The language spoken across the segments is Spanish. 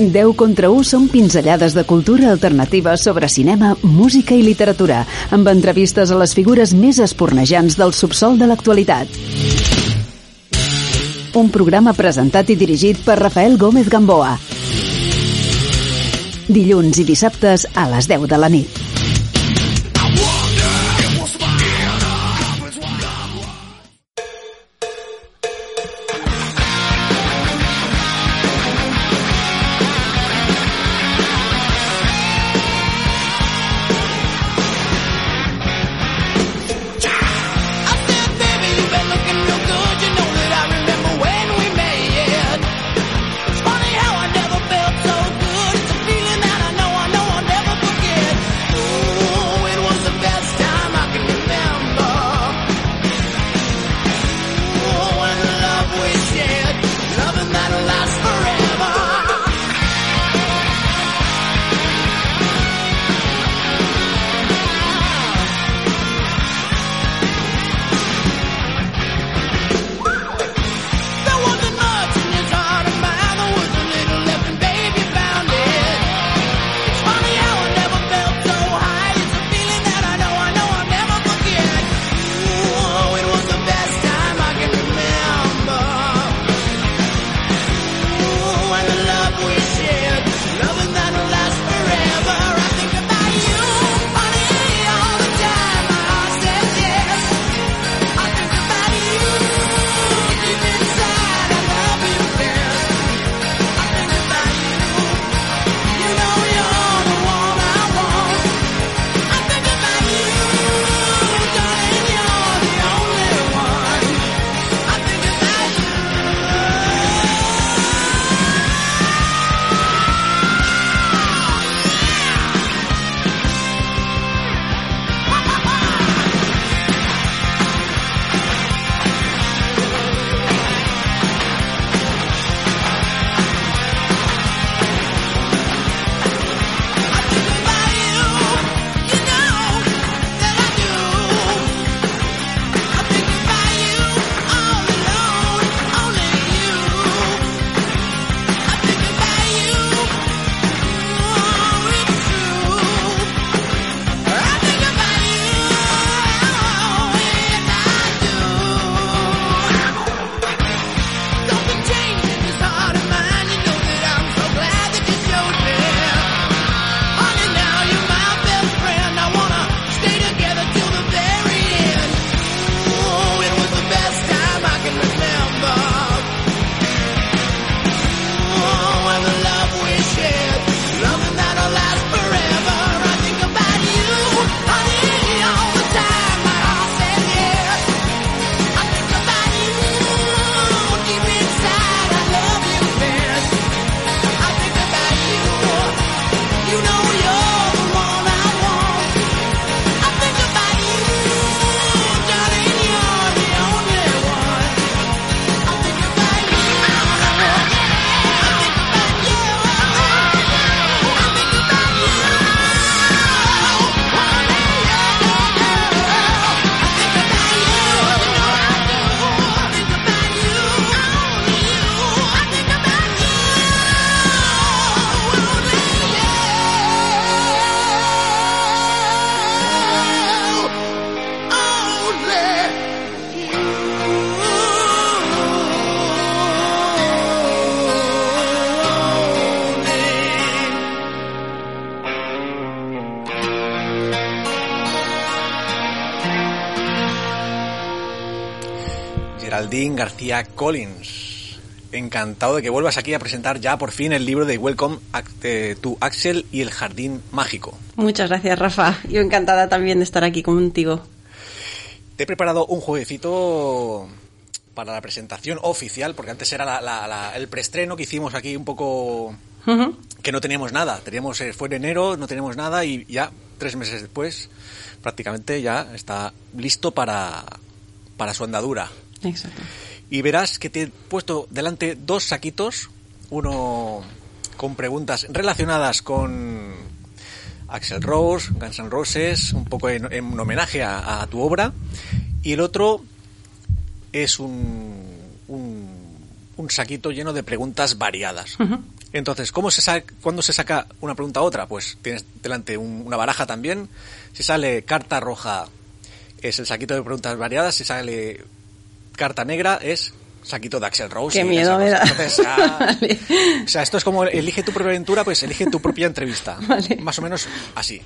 10 contra 1 són pinzellades de cultura alternativa sobre cinema, música i literatura, amb entrevistes a les figures més espornejants del subsol de l'actualitat. Un programa presentat i dirigit per Rafael Gómez Gamboa. Dilluns i dissabtes a les 10 de la nit. García Collins. Encantado de que vuelvas aquí a presentar ya por fin el libro de Welcome to Axel y el Jardín Mágico. Muchas gracias, Rafa. Yo encantada también de estar aquí contigo. Te he preparado un jueguecito para la presentación oficial, porque antes era la- la- la- el preestreno que hicimos aquí un poco que no teníamos nada. Teníamos, eh, fue en enero, no teníamos nada y ya tres meses después prácticamente ya está listo para, para su andadura. Exacto. Y verás que te he puesto delante dos saquitos, uno con preguntas relacionadas con Axel Rose, Guns N' Roses, un poco en, en homenaje a, a tu obra, y el otro es un, un, un saquito lleno de preguntas variadas. Entonces, ¿cómo se saca, ¿cuándo se saca una pregunta a otra? Pues tienes delante un- una baraja también. Si sale carta roja, es el saquito de preguntas variadas. Si sale carta negra, es saquito de Axel Rose. Qué miedo me da. Entonces, Vale. o sea, esto es como elige tu propia aventura, pues elige tu propia entrevista. Vale. Más o menos así.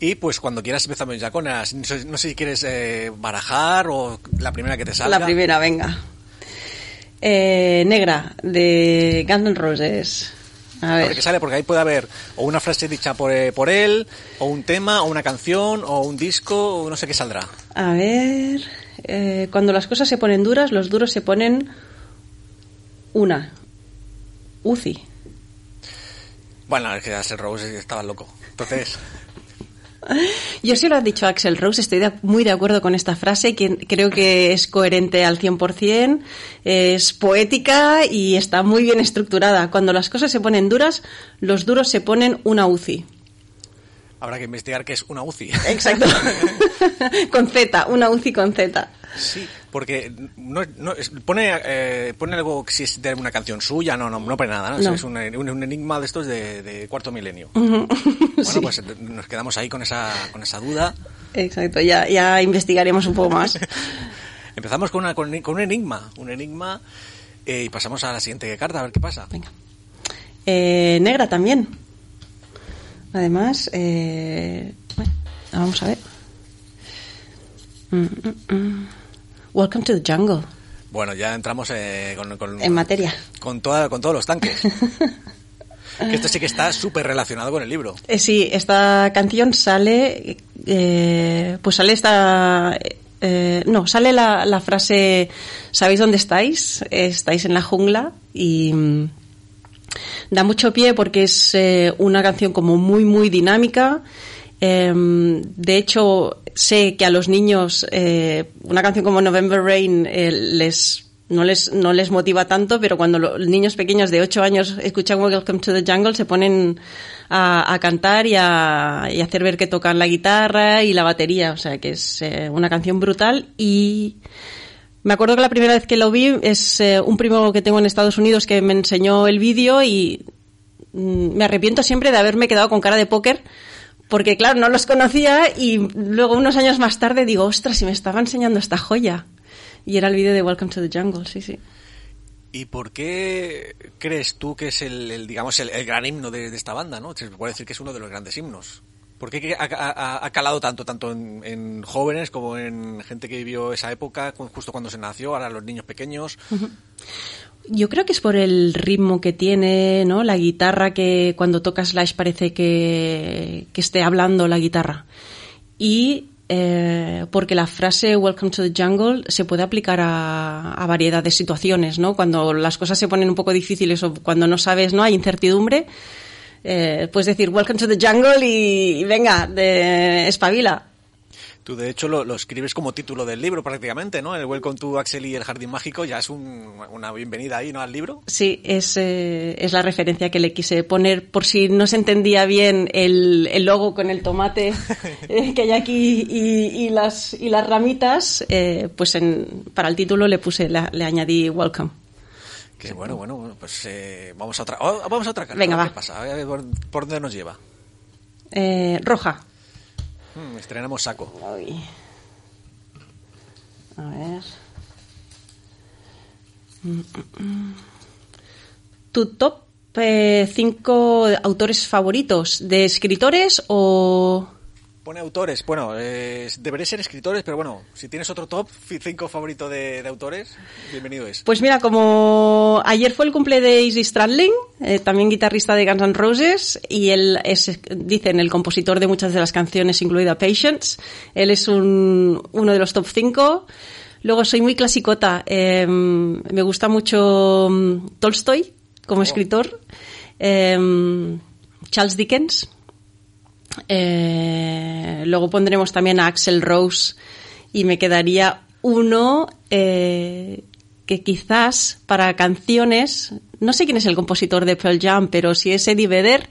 Y pues cuando quieras empezamos ya con las... No sé, no sé si quieres eh, barajar o la primera que te salga. La primera, venga. Eh, negra, de Guns N' Roses. A A ver ver. qué sale, porque ahí puede haber o una frase dicha por, eh, por él, o un tema, o una canción, o un disco, o no sé qué saldrá. A ver. Eh, cuando las cosas se ponen duras, los duros se ponen una. UCI. Bueno, es que Axel Rose estaba loco. Entonces, Yo sí lo ha dicho Axel Rose, estoy de- muy de acuerdo con esta frase, que creo que es coherente al 100%, es poética y está muy bien estructurada. Cuando las cosas se ponen duras, los duros se ponen una UCI. Habrá que investigar qué es una UCI. Exacto. con Z, una UCI con Z. Sí, porque no, no, pone, eh, pone algo que si es de una canción suya, no, no, no pone nada, ¿no? No. Es un, un- un enigma de estos de, de cuarto milenio. Bueno, pues nos quedamos ahí con esa, con esa duda. Exacto, ya, ya investigaremos un poco más. Empezamos con, una, con, con un enigma, un enigma, eh, y pasamos a la siguiente carta, a ver qué pasa. Venga. Eh, negra también. Además, eh, bueno, vamos a ver. Mm, mm, mm. Welcome to the jungle. Bueno, ya entramos eh, con, con, En materia. con, toda, con todos los tanques. que esto sí que está súper relacionado con el libro. Eh, sí, esta canción sale, eh, pues sale esta, eh, no, sale la, la frase, ¿sabéis dónde estáis? Estáis en la jungla y da mucho pie porque es eh, una canción como muy, muy dinámica. Em, de hecho, sé que a los niños eh, una canción como November Rain eh, les no les, no les motiva tanto, pero cuando los niños pequeños de 8 años escuchan Welcome to the Jungle se ponen a, cantar y a, y hacer ver que tocan la guitarra y la batería. O sea que es una canción brutal y me acuerdo que la primera vez que lo vi es eh, un primo que tengo en Estados Unidos que me enseñó el vídeo y mm, me arrepiento siempre de haberme quedado con cara de póker porque claro, no los conocía y luego unos años más tarde digo, ostras, si me estaba enseñando esta joya. Y era el vídeo de Welcome to the Jungle, sí, sí. ¿Y por qué crees tú que es el, digamos, el, el gran himno de, de esta banda, no? Se puede decir que es uno de los grandes himnos. ¿Por qué ha, calado tanto, tanto en, en jóvenes como en gente que vivió esa época, justo cuando se nació, ahora los niños pequeños? Yo creo que es por el ritmo que tiene, ¿no? La guitarra que cuando toca Slash parece que, que esté hablando la guitarra. Y eh, porque la frase Welcome to the Jungle se puede aplicar a, a variedad de situaciones, ¿no? Cuando las cosas se ponen un poco difíciles o cuando no sabes, ¿no? Hay incertidumbre. Eh, puedes decir Welcome to the Jungle y, y venga, de, espabila. Tú, de hecho, lo, lo escribes como título del libro prácticamente, ¿no? El Welcome to Axel y el Jardín Mágico ya es un- una bienvenida ahí, ¿no? Al libro. Sí, es, eh, es la referencia que le quise poner por si no se entendía bien el, el logo con el tomate eh, que hay aquí y, y las, y las ramitas, eh, pues en, para el título le puse, le, le añadí welcome. Que bueno, bueno, bueno, pues eh, vamos a otra, oh, vamos a otra carta. Venga, va. ¿Qué pasa? A ver por, por dónde nos lleva. Eh, roja. Hmm, estrenamos saco. Uy. A ver. Mm, mm, mm. ¿Tu top 5 autores favoritos? ¿De escritores o...? Pone autores. Bueno, eh, debería ser escritores, pero bueno, si tienes otro top 5 favorito de, de autores, bienvenido es. Pues mira, como ayer fue el cumple de Izzy Stradlin, eh, también guitarrista de Guns N' Roses, y él es, dicen, el compositor de muchas de las canciones, incluida Patience. Él es un, uno de los top 5. Luego soy muy clasicota. eh, me gusta mucho mm, Tolstoy como escritor. eh, Charles Dickens. Eh, luego pondremos también a Axel Rose y me quedaría uno eh, que quizás para canciones, no sé quién es el compositor de Pearl Jam, pero si es Eddie Vedder,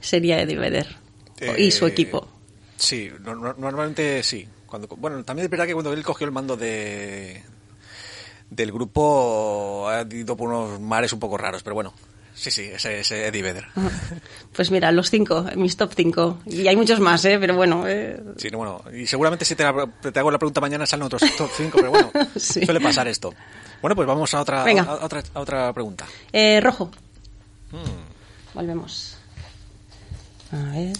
sería Eddie Vedder y su Eh, equipo. Sí, no- no- normalmente sí. Cuando, bueno, también es verdad que cuando él cogió el mando de del grupo ha ido por unos mares un poco raros, pero bueno, sí, sí, ese es Eddie Vedder. Pues mira, los cinco, mis top cinco. Y hay muchos más, ¿eh? pero bueno. eh, Sí, no, bueno, y seguramente si te, la- te hago la pregunta mañana salen otros top 5, pero bueno, Sí. suele pasar esto. Bueno, pues vamos a otra, Venga. a otra, a otra pregunta. eh, rojo. Hmm. Volvemos. A ver.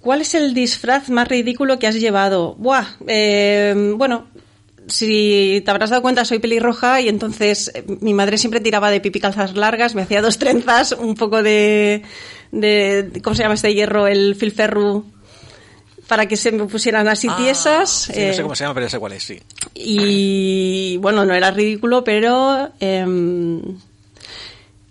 ¿Cuál es el disfraz más ridículo que has llevado? Buah, eh, bueno, si te habrás dado cuenta, soy pelirroja y entonces eh, mi madre siempre tiraba de pipi calzas largas, me hacía dos trenzas, un poco de, de ¿cómo se llama este hierro? El filferru, para que se me pusieran así Ah, tiesas. sí, no eh, sé cómo se llama, pero ya sé cuál es, sí. y bueno, no era ridículo, pero em,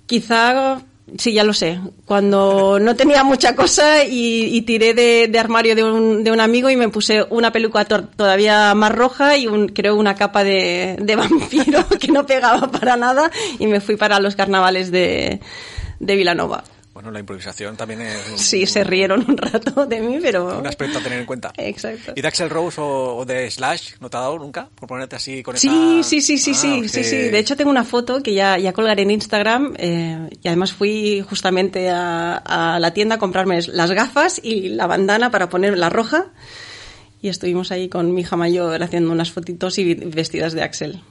quizá, sí, ya lo sé, cuando no tenía mucha cosa y, y tiré de, de armario de un, de un amigo y me puse una peluca to- todavía más roja y un, creo una capa de, de vampiro que no pegaba para nada y me fui para los carnavales de, de Vilanova. Bueno, la improvisación también es un, Sí, se rieron un rato de mí, pero... un aspecto a tener en cuenta. Exacto. ¿Y de Axel Rose o, o de Slash no te ha dado nunca? Por ponerte así con Sí, esa... sí, sí, sí, Ah, sí, sí, sí. De hecho, tengo una foto que ya, ya colgaré en Instagram eh, y además fui justamente a, a la tienda a comprarme las gafas y la bandana para poner la roja y estuvimos ahí con mi hija mayor haciendo unas fotitos y vestidas de Axel.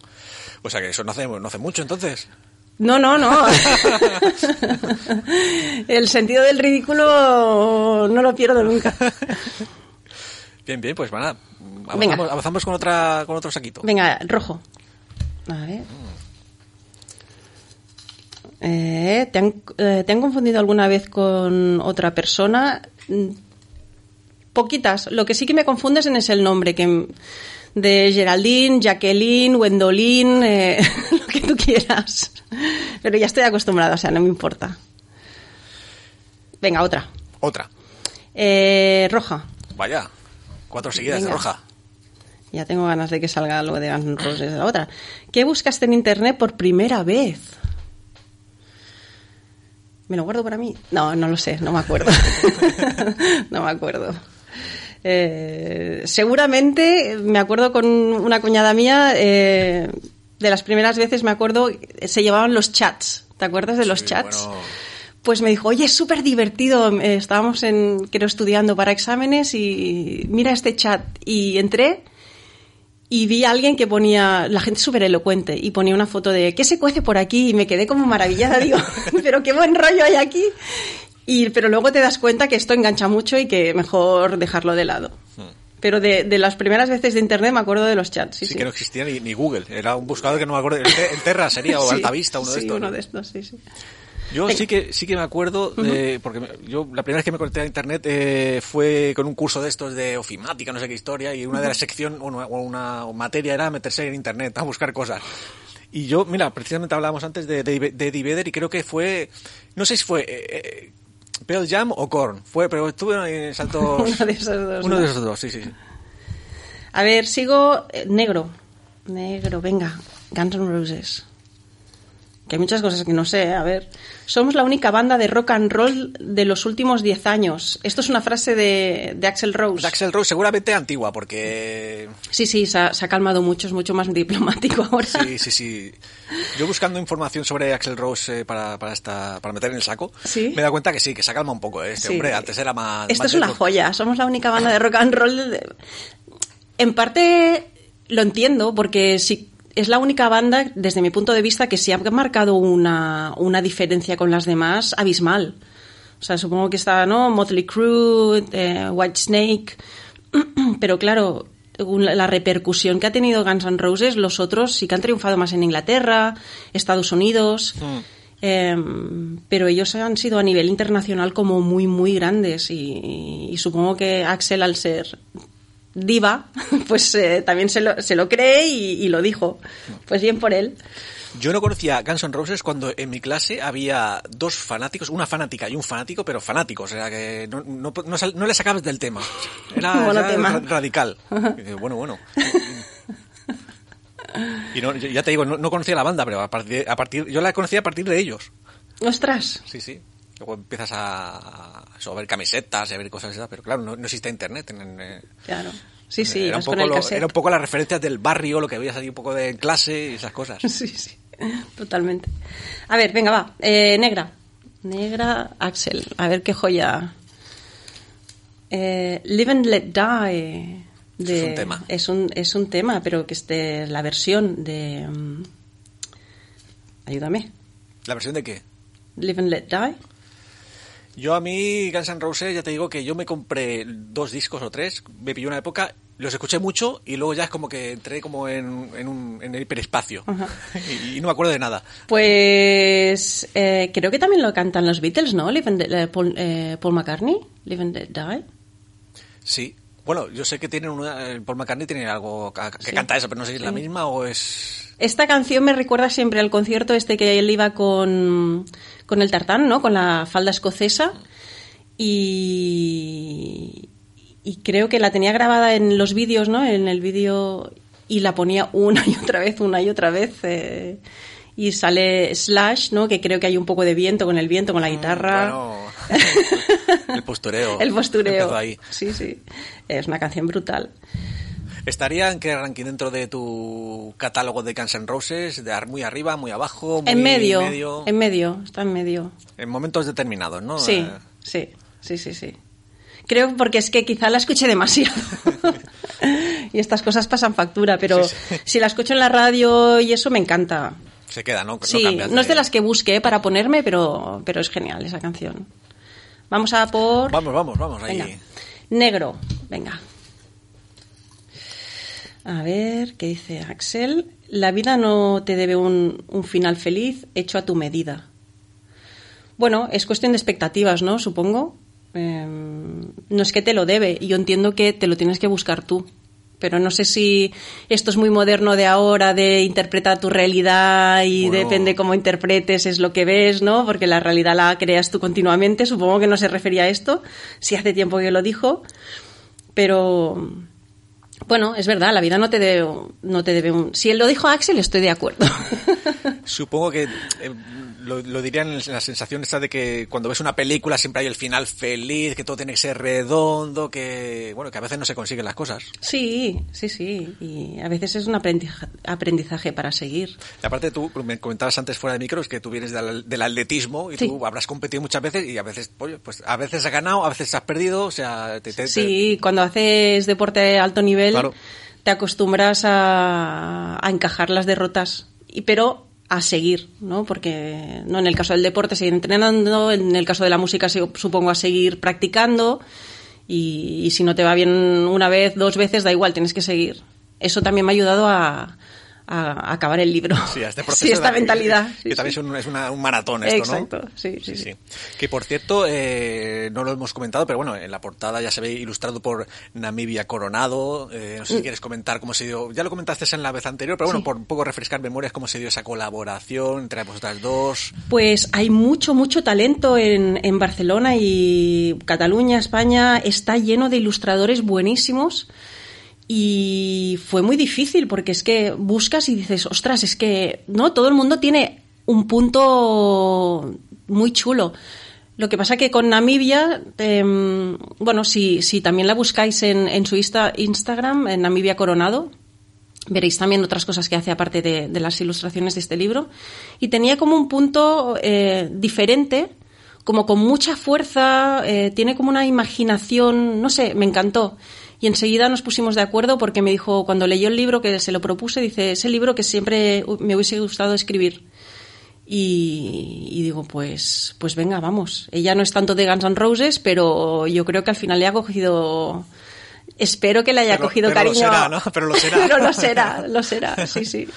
O sea que eso no hace, no hace mucho entonces. No, no, no. El sentido del ridículo no lo pierdo nunca. Bien, bien, pues nada. Venga. Avanzamos, avanzamos con otra con otro saquito. Venga, rojo. A ver. Eh, ¿te, han, eh, ¿Te han confundido alguna vez con otra persona? Mm, Poquitas. Lo que sí que me confundes es el nombre, que de Geraldine, Jacqueline, Wendolin, eh, lo que tú quieras. Pero ya estoy acostumbrada, o sea, no me importa. Venga, otra. Otra. Eh, roja. Vaya. Cuatro seguidas de roja. Ya tengo ganas de que salga algo de Guns Roses. La otra. ¿Qué buscaste en internet por primera vez? ¿Me lo guardo para mí? No, no lo sé, no me acuerdo. no me acuerdo. Eh, seguramente me acuerdo con una cuñada mía, eh, de las primeras veces me acuerdo, se llevaban los chats. ¿Te acuerdas de los Sí, chats? bueno. Pues me dijo, oye, es súper divertido. Eh, Estábamos en, creo, estudiando para exámenes y mira este chat. Y entré y vi a alguien que ponía, la gente súper elocuente, y ponía una foto de ¿qué se cuece por aquí? Y me quedé como maravillada, digo, pero qué buen rollo hay aquí. Y, pero luego te das cuenta que esto engancha mucho y que mejor dejarlo de lado. Pero de, de las primeras veces de internet me acuerdo de los chats, sí, Sí, sí. que no existía ni, ni Google. Era un buscador que no me acuerdo. El Terra sería, o Sí, Altavista, uno de sí, estos. uno de estos, sí, sí. Yo Venga. sí que sí que me acuerdo de, porque yo la primera vez que me conecté a internet eh, fue con un curso de estos de ofimática, no sé qué historia, y una de las secciones, o una, o una materia era meterse en internet a buscar cosas. Y yo, mira, precisamente hablábamos antes de, de, de Eddie Vedder y creo que fue, no sé si fue eh, eh, Pearl Jam o Korn, fue, pero estuve en saltos. Uno de esos dos, Uno ¿no? de esos dos, sí, sí. sí. A ver, sigo eh, negro. Negro, venga. Guns N' Roses. Que hay muchas cosas que no sé. A ver. Somos la única banda de rock and roll de los últimos 10 años. Esto es una frase de, de Axel Rose. De Axel Rose seguramente antigua, porque Sí, sí, se ha, se ha calmado mucho, es mucho más diplomático ahora. Sí, sí, sí. Yo buscando información sobre Axel Rose eh, para, para, esta, para meter en el saco, ¿Sí? me he dado cuenta que sí, que se calma un poco. ¿eh? Este Sí. hombre antes era más... Esto más es una joya. Somos la única banda de rock and roll. de- En parte lo entiendo, porque sí es la única banda, desde mi punto de vista, que sí ha marcado una, una diferencia con las demás abismal. O sea, supongo que está, ¿no? Motley Crue, eh, White Snake. Pero claro, la la repercusión que ha tenido Guns N' Roses, los otros sí que han triunfado más en Inglaterra, Estados Unidos. Mm. Eh, pero ellos han sido a nivel internacional como muy, muy grandes y, y supongo que Axel al ser diva, pues eh, también se lo, se lo cree y, y lo dijo. Pues bien por él. Yo no conocía Guns N' Roses cuando en mi clase había dos fanáticos, una fanática y un fanático, pero fanáticos, o sea que no, no, no, le sacabas del tema. Era, Bueno, era tema. ra- radical. Bueno, bueno. Y no, ya te digo, no, no conocía la banda, pero a partir, a partir, yo la conocí a partir de ellos. Ostras. Sí, sí. Luego empiezas a, ver camisetas y a ver cosas así, pero claro, no, no existe internet. En, en, eh, Claro. Sí, sí, era, un poco lo- era un poco las referencias del barrio, lo que veías ahí un poco de clase y esas cosas. Sí, sí, totalmente. A ver, venga, va. Eh, negra. Negra Axel. A ver qué joya. Eh, Live and Let Die. de- Es un tema. Es un, es un tema, pero que es de la versión de... mm, ayúdame. ¿La versión de qué? Live and Let Die. Yo a mí, Guns N' Roses, ya te digo que yo me compré dos discos o tres, me pilló una época, los escuché mucho y luego ya es como que entré como en, en, un, en el hiperespacio y, y no me acuerdo de nada. Pues eh, creo que también lo cantan los Beatles, ¿no? Live and eh, Paul, eh, Paul McCartney. Live and Die. Sí. Bueno, yo sé que tienen una, Paul McCartney tiene algo que, Sí. canta eso, pero no sé si es la misma o es... Esta canción me recuerda siempre al concierto este que él iba con, con el tartán, ¿no? Con la falda escocesa. Y, y creo que la tenía grabada en los vídeos, ¿no? En el vídeo y la ponía una y otra vez, una y otra vez. eh, y sale Slash, ¿no? Que creo que hay un poco de viento con el viento, con la guitarra. Bueno, el postureo. el postureo. ahí. Sí, sí. Es una canción brutal. ¿Estaría en qué ranking dentro de tu catálogo de Guns N' Roses? ¿De muy arriba, muy abajo? Muy en medio, medio? en medio, está en medio. En momentos determinados, ¿no? Sí, Eh, sí, sí, sí, sí. Creo porque es que quizá la escuché demasiado. y estas cosas pasan factura, pero Sí, sí. si la escucho en la radio y eso me encanta. se queda, ¿no? sí, cambias no es de las que busqué para ponerme, pero, pero es genial esa canción. Vamos a por... Vamos, vamos, vamos. Ahí. Venga. Negro, venga. A ver, ¿qué dice Axel? La vida no te debe un, un final feliz hecho a tu medida. Bueno, es cuestión de expectativas, ¿no? Supongo. Eh, no es que te lo debe, yo entiendo que te lo tienes que buscar tú. Pero no sé si esto es muy moderno de ahora, de interpretar tu realidad y Bueno. depende cómo interpretes es lo que ves, ¿no? Porque la realidad la creas tú continuamente. Supongo que no se refería a esto, si hace tiempo que lo dijo. Pero bueno, es verdad, la vida no te debe, no te debe un... Si él lo dijo Axel, estoy de acuerdo. Supongo que eh, lo, lo dirían en la sensación esta de que cuando ves una película siempre hay el final feliz, que todo tiene que ser redondo, que bueno, que a veces no se consiguen las cosas. sí, sí, sí. Y a veces es un aprendizaje, para seguir. Y aparte tú me comentabas antes fuera de micros que tú vienes del, del atletismo y Sí. tú habrás competido muchas veces y a veces, pues a veces has ganado, a veces has perdido, o sea, te, te- te- Sí, cuando haces deporte de alto nivel, Claro. te acostumbras a, a encajar las derrotas, pero a seguir, ¿no? Porque no en el caso del deporte seguir entrenando, en el caso de la música supongo a seguir practicando y, y si no te va bien una vez, dos veces, da igual, tienes que seguir. Eso también me ha ayudado a, a acabar el libro. Sí, a este proceso Sí, esta de- mentalidad. Que también es un, es una- un maratón esto, Exacto, ¿no? sí, sí, sí. Que por cierto, eh, no lo hemos comentado, pero bueno, en la portada ya se ve ilustrado por Namibia Coronado. Eh, no sé Mm. si quieres comentar cómo se dio. Ya lo comentaste en la vez anterior, pero bueno, por un poco refrescar memorias, cómo se dio esa colaboración entre vosotras dos. Pues hay mucho, mucho talento en, en Barcelona y Cataluña, España, está lleno de ilustradores buenísimos. Y fue muy difícil porque es que buscas y dices, ostras, es que no, todo el mundo tiene un punto muy chulo. Lo que pasa que con Namibia, em, bueno, si, si también la buscáis en, su Insta- Instagram, en Namibia Coronado, veréis también otras cosas que hace aparte de, de las ilustraciones de este libro. Y tenía como un punto eh, diferente, como con mucha fuerza, eh, tiene como una imaginación, no sé, me encantó. Y enseguida nos pusimos de acuerdo porque me dijo, cuando leyó el libro que se lo propuse, dice, ese libro que siempre me hubiese gustado escribir. Y, y digo, pues, pues venga, vamos. Ella no es tanto de Guns N' Roses, pero yo creo que al final le ha cogido. Espero que le haya Pero- cogido pero lo cariño. será, ¿no? Pero lo será. pero lo será, lo será, sí, sí.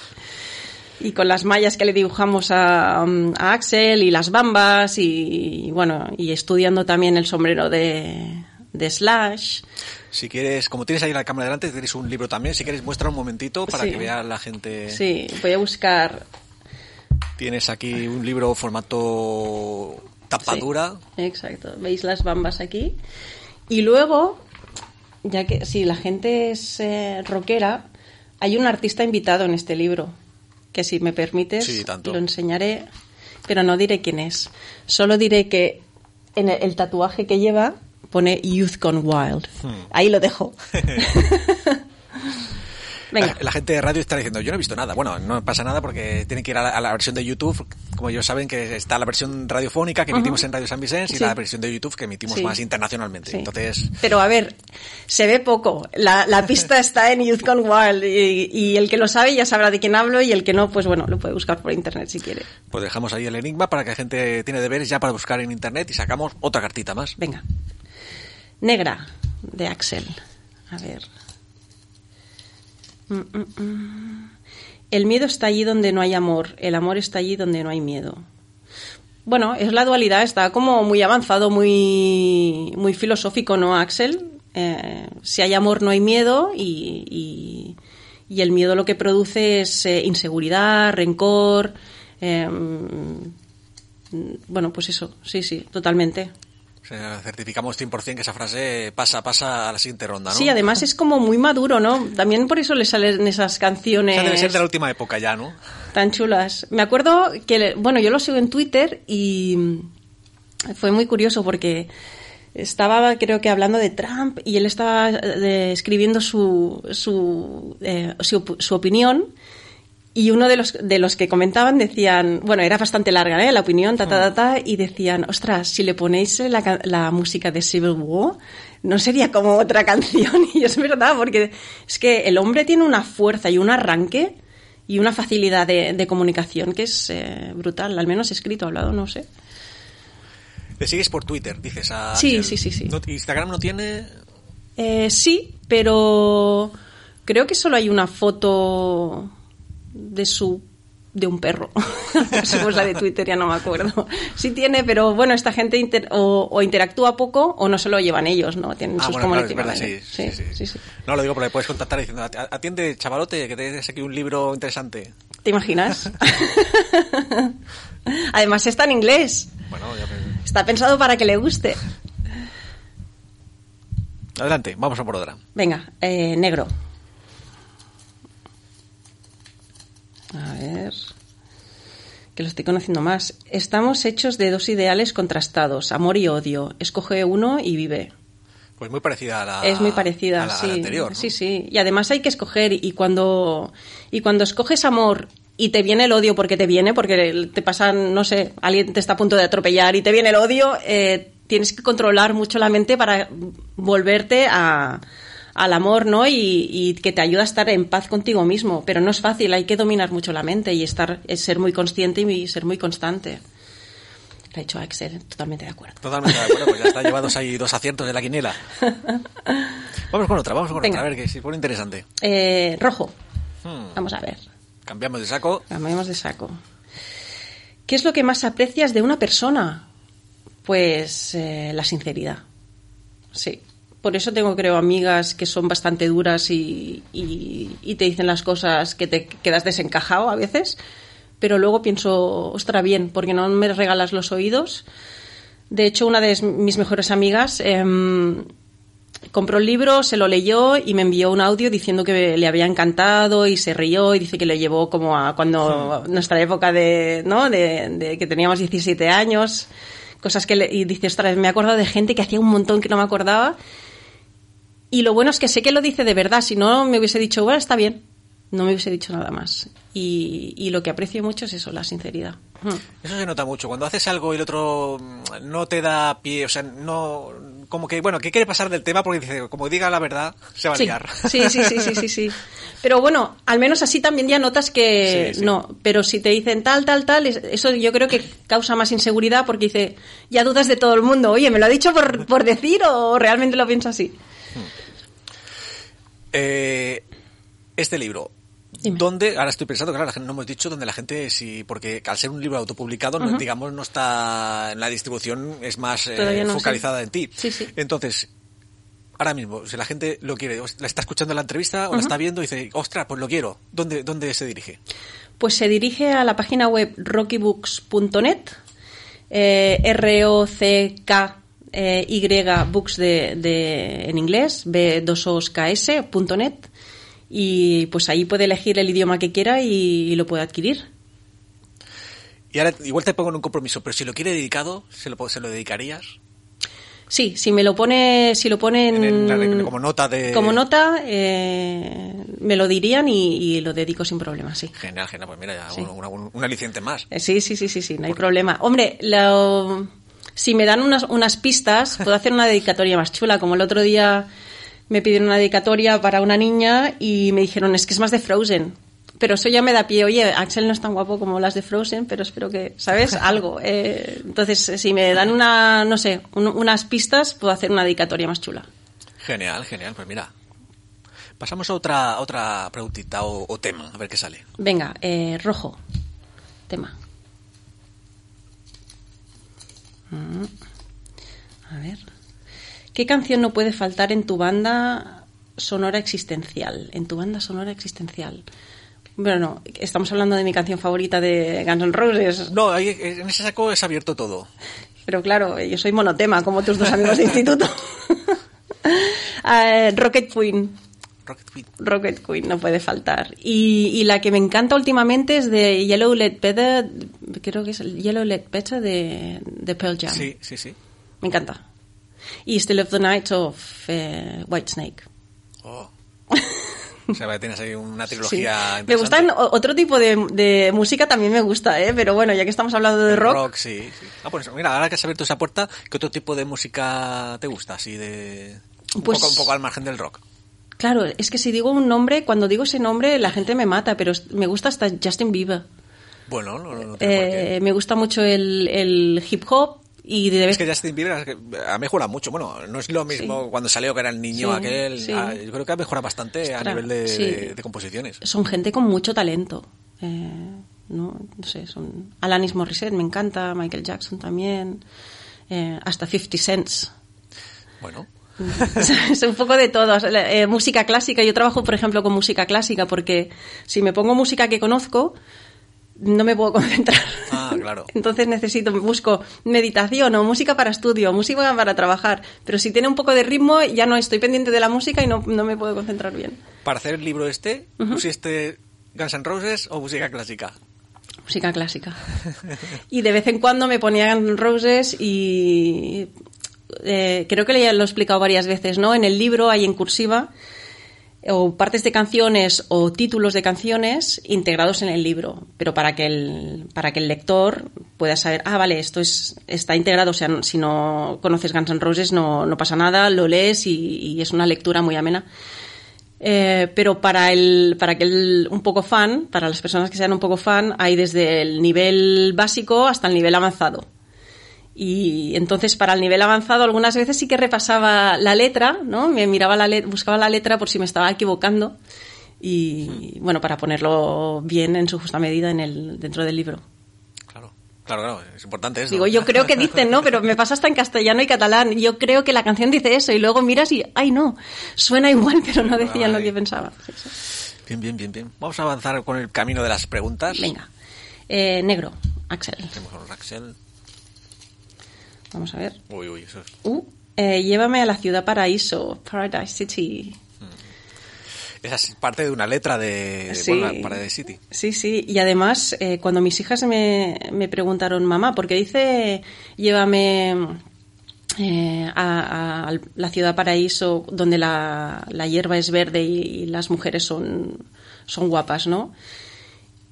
Y con las mallas que le dibujamos a, a Axel y las bambas y, bueno, y estudiando también el sombrero de, de Slash. Si quieres, como tienes ahí la cámara delante, tienes un libro también. Si quieres, muestra un momentito para Sí. que vea la gente. Sí, voy a buscar. Tienes aquí un libro formato tapadura. Sí, exacto. ¿Veis las bambas aquí? Y luego, ya que si la gente es eh, rockera, hay un artista invitado en este libro, que si me permites Sí, lo enseñaré, pero no diré quién es. Solo diré que en el, el tatuaje que lleva pone Youth Gone Wild. Hmm. Ahí lo dejo. Venga. La, la gente de radio está diciendo, yo no he visto nada. Bueno, no pasa nada porque tienen que ir a la, a la versión de YouTube. Como ellos saben que está la versión radiofónica que emitimos en Radio San Vicente y Sí. la versión de YouTube que emitimos Sí. más internacionalmente. Sí. Entonces, Pero a ver, se ve poco. La, la pista está en Youth Gone Wild y, y el que lo sabe ya sabrá de quién hablo y el que no, pues bueno, lo puede buscar por internet si quiere. pues dejamos ahí el enigma para que la gente tiene deberes ya para buscar en internet y sacamos otra cartita más. Venga. Negra, de Axel. A ver. Mm, mm, mm. El miedo está allí donde no hay amor, el amor está allí donde no hay miedo. Bueno, es la dualidad, está como muy avanzado, muy, muy filosófico, ¿no, Axel? Eh, si hay amor no hay miedo y, y- el miedo lo que produce es eh, inseguridad, rencor. mm, bueno, pues eso, sí, sí, totalmente. O sea, certificamos 100% que esa frase pasa, pasa a la siguiente ronda, ¿no? Sí, además es como muy maduro, ¿no? También por eso le salen esas O canciones sea, debe ser de la última época ya, ¿no? tan chulas. Me acuerdo que, bueno, yo lo sigo en Twitter y fue muy curioso porque estaba, creo que, hablando de Trump y él estaba eh, escribiendo su, su, eh, su, su opinión. Y uno de los, de los que comentaban decían, bueno, era bastante larga, ¿eh? La opinión, ta, ta, ta, ta, y decían, ostras, si le ponéis la, ca- la música de Civil War, no sería como otra canción. Y es verdad, porque es que el hombre tiene una fuerza y un arranque y una facilidad de, de comunicación que es eh, brutal, al menos escrito, hablado, no sé. Le sigues por Twitter, dices a Sí, sí, sí, sí. No- Instagram no tiene... Eh, sí, pero creo que solo hay una foto de su de un perro. Somos la de Twitter, ya no me acuerdo. Sí tiene, pero bueno, esta gente inter- o, o interactúa poco o no se lo llevan ellos, ¿no? Tienen Ah, sus bueno, claro, es verdad, comunicaciones. sí, sí, sí. No, lo digo porque puedes contactar diciendo, "Ati- atiende, chavalote, que tienes aquí un libro interesante. ¿Te imaginas? Además está en inglés. Bueno, ya me- Está pensado para que le guste. Adelante, vamos a por otra. Venga, eh, negro. A ver. Que lo estoy conociendo más. Estamos hechos de dos ideales contrastados, amor y odio. Escoge uno y vive. Pues muy parecida a la es muy parecida, a la- a sí. la anterior. ¿no? Sí, sí. Y además hay que escoger y cuando y cuando escoges amor y te viene el odio porque te viene, porque te pasan, no sé, alguien te está a punto de atropellar y te viene el odio, eh, tienes que controlar mucho la mente para volverte a, al amor, ¿no? Y, y que te ayuda a estar en paz contigo mismo. Pero no es fácil, hay que dominar mucho la mente y estar, es ser muy consciente y ser muy constante. Lo ha dicho Axel, totalmente de acuerdo. Totalmente de acuerdo, pues ya está llevados ahí dos aciertos de la quiniela. Vamos con otra, vamos con Venga. otra, a ver que si pone interesante. Eh, rojo. Hmm, Vamos a ver. Cambiamos de saco. Cambiemos de saco. ¿Qué es lo que más aprecias de una persona? Pues eh, la sinceridad. Sí. Por eso tengo, creo, amigas que son bastante duras y, y- y te dicen las cosas que te quedas desencajado a veces. Pero luego pienso, ostra, bien, porque no me regalas los oídos. De hecho, una de mis mejores amigas em, compró el libro, se lo leyó y me envió un audio diciendo que le había encantado y se rió y dice que le llevó como a cuando nuestra época de, ¿no? De, de que teníamos 17 años, cosas que le, y dice, ostras, me he acordado de gente que hacía un montón que no me acordaba. Y lo bueno es que sé que lo dice de verdad, si no me hubiese dicho, bueno, está bien, no me hubiese dicho nada más. Y, y lo que aprecio mucho es eso, la sinceridad. Mm. Eso se nota mucho. Cuando haces algo y el otro mm, no te da pie, o sea, no. Como que, bueno, que quiere pasar del tema porque dice, como diga la verdad, se va a Sí, liar. sí, sí, sí, sí, sí, sí. Pero bueno, al menos así también ya notas que Sí, sí. no. Pero si te dicen tal, tal, tal, es- eso yo creo que causa más inseguridad porque dice, ya dudas de todo el mundo. Oye, ¿me lo ha dicho por, por decir o realmente lo pienso así? Eh, este libro. Dime. ¿Dónde? Ahora estoy pensando, claro, la gente no hemos dicho dónde la gente, sí, porque al ser un libro autopublicado, no- digamos, no está en la distribución, es más eh, no, focalizada en ti. Sí, sí. Entonces, ahora mismo, si la gente lo quiere, la está escuchando en la entrevista o la está viendo y dice, ostras, pues lo quiero, ¿dónde, dónde se dirige? Pues se dirige a la página web rockybooks.net, eh, R-O-C-K eh, Y Books de, de- en inglés, B2OSKS.net y pues ahí puede elegir el idioma que quiera y, lo puede adquirir. Y ahora igual te pongo en un compromiso, pero si lo quiere dedicado, ¿se lo, se lo dedicarías? Sí, si me lo pone, si lo ponen En como nota de... como nota, eh, me lo dirían y, y lo dedico sin problema, sí. Genial, genial, pues mira, ya Sí. un, un- un aliciente más. Eh, Sí, sí, sí, sí, sí, no hay problema. Hombre, lo- si me dan unas, unas pistas, puedo hacer una dedicatoria más chula. Como el otro día me pidieron una dedicatoria para una niña y me dijeron, es que es más de Frozen. Pero eso ya me da pie, oye, Axel no es tan guapo como las de Frozen, pero espero que, ¿sabes? Algo. Eh, entonces, si me dan una, no sé, un- unas pistas, puedo hacer una dedicatoria más chula. Genial, genial, pues mira. Pasamos a otra, a otra preguntita o, o tema, a ver qué sale. Venga, eh, rojo. Tema. Mm. A ver. ¿Qué canción no puede faltar en tu banda sonora existencial? En tu banda sonora existencial. Bueno, no, estamos hablando de mi canción favorita de Guns N' Roses. No, ahí, en ese saco es abierto todo. Pero claro, yo soy monotema, como tus dos amigos de instituto. Eh, Rocket Queen. Rocket Queen. Rocket Queen no puede faltar. Y, y la que me encanta últimamente es de Yellow Led Better, creo que es el Yellow Led Better de, de Pearl Jam. Sí, sí, sí. Me encanta. Y Still of the Night of eh, Whitesnake. Oh. O sea, tienes ahí una Sí. trilogía Me gustan otro tipo de, de música también me gusta, ¿eh? pero bueno, ya que estamos hablando de El rock, sí, sí. Ah, pues mira, ahora que has abierto esa puerta, ¿qué otro tipo de música te gusta? Así de... Un, Pues- poco, un poco al margen del rock. Claro, es que si digo un nombre, cuando digo ese nombre la gente me mata, pero me gusta hasta Justin Bieber. Bueno, no, no, no tiene por qué. Eh, me gusta mucho el, el hip hop y de vez Es que Justin Bieber que ha mejorado mucho. Bueno, no es lo mismo Sí. cuando salió que era el niño Sí, aquel. sí. Ah, yo creo que ha mejorado bastante a nivel de, sí. de- de composiciones. son gente con mucho talento. Eh, no, no sé, son Alanis Morissette me encanta, Michael Jackson también, eh, hasta 50 Cents. Bueno, es un poco de todo. Eh, música clásica, yo trabajo, por ejemplo, con música clásica porque si me pongo música que conozco, no me puedo concentrar. Ah, claro. Entonces necesito, busco meditación o música para estudio, música para trabajar. Pero si tiene un poco de ritmo, ya no estoy pendiente de la música y no, no me puedo concentrar bien. para hacer el libro este, ¿pusiste Guns N' Roses o música clásica? Música clásica. Y de vez en cuando me ponían Roses y eh, creo que ya lo he explicado varias veces, ¿no? En el libro hay en cursiva o partes de canciones o títulos de canciones integrados en el libro, pero para que el, para que el lector pueda saber, ah, vale, esto es, está integrado, o sea, si no conoces Guns N' Roses no, no pasa nada, lo lees y, y es una lectura muy amena. Eh, pero para el para que un poco fan, para las personas que sean un poco fan, hay desde el nivel básico hasta el nivel avanzado. Y entonces para el nivel avanzado algunas veces sí que repasaba la letra, ¿no? Me miraba la buscaba la letra por si me estaba equivocando y bueno, para ponerlo bien en su justa medida en el dentro del libro. Claro, claro, claro, es importante eso. Digo, yo creo que dicen, ¿no? Pero me pasa hasta en castellano y catalán. Yo creo que la canción dice eso y luego miras y, ay, no, suena igual, pero no decían lo que pensaba. Bien, bien, bien, bien. Vamos a avanzar con el camino de las preguntas. Venga. Eh, negro, Axel. Tenemos a los Axel. Vamos a ver. Uy, uy, eso es... Uh, eh, llévame a la ciudad paraíso, Paradise City. Esa es parte de una letra de Sí. bueno, para The City. Sí, sí. Y además, eh, cuando mis hijas me, me preguntaron, mamá, ¿por qué dice llévame eh, a, a la ciudad paraíso donde la, la hierba es verde y, y las mujeres son, son guapas, ¿no?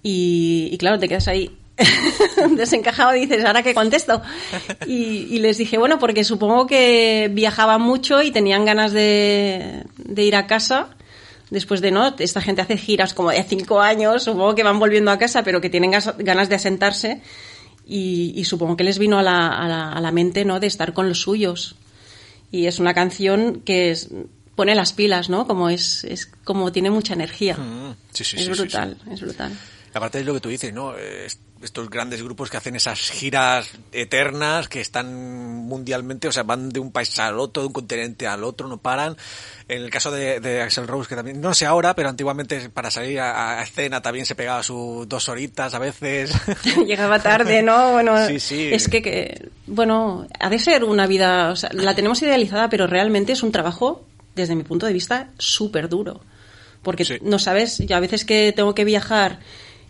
Y, y claro, te quedas ahí desencajado dices, ¿ahora qué contesto? Y, y les dije, bueno, porque supongo que viajaban mucho y tenían ganas de, de ir a casa después de no, esta gente hace giras como de cinco años, supongo que van volviendo a casa, pero que tienen ganas de asentarse y, y supongo que les vino a la, a, la, a la mente no de estar con los suyos. Y es una canción que es- pone las pilas, ¿no? Como es, es como tiene mucha energía. Mm, sí, sí, es sí, brutal, es brutal. Aparte es lo que tú dices, ¿no? Estos grandes grupos que hacen esas giras eternas que están mundialmente, o sea, van de un país al otro, de un continente al otro, no paran. En el caso de, de Axel Rose, que también, no sé ahora, pero antiguamente para salir a, a escena también se pegaba sus dos horitas a veces. Llegaba tarde, ¿no? Bueno, Sí, sí. es que, que, bueno, ha de ser una vida, o sea, la tenemos idealizada, pero realmente es un trabajo, desde mi punto de vista, súper duro. Porque Sí. no sabes, yo a veces que tengo que viajar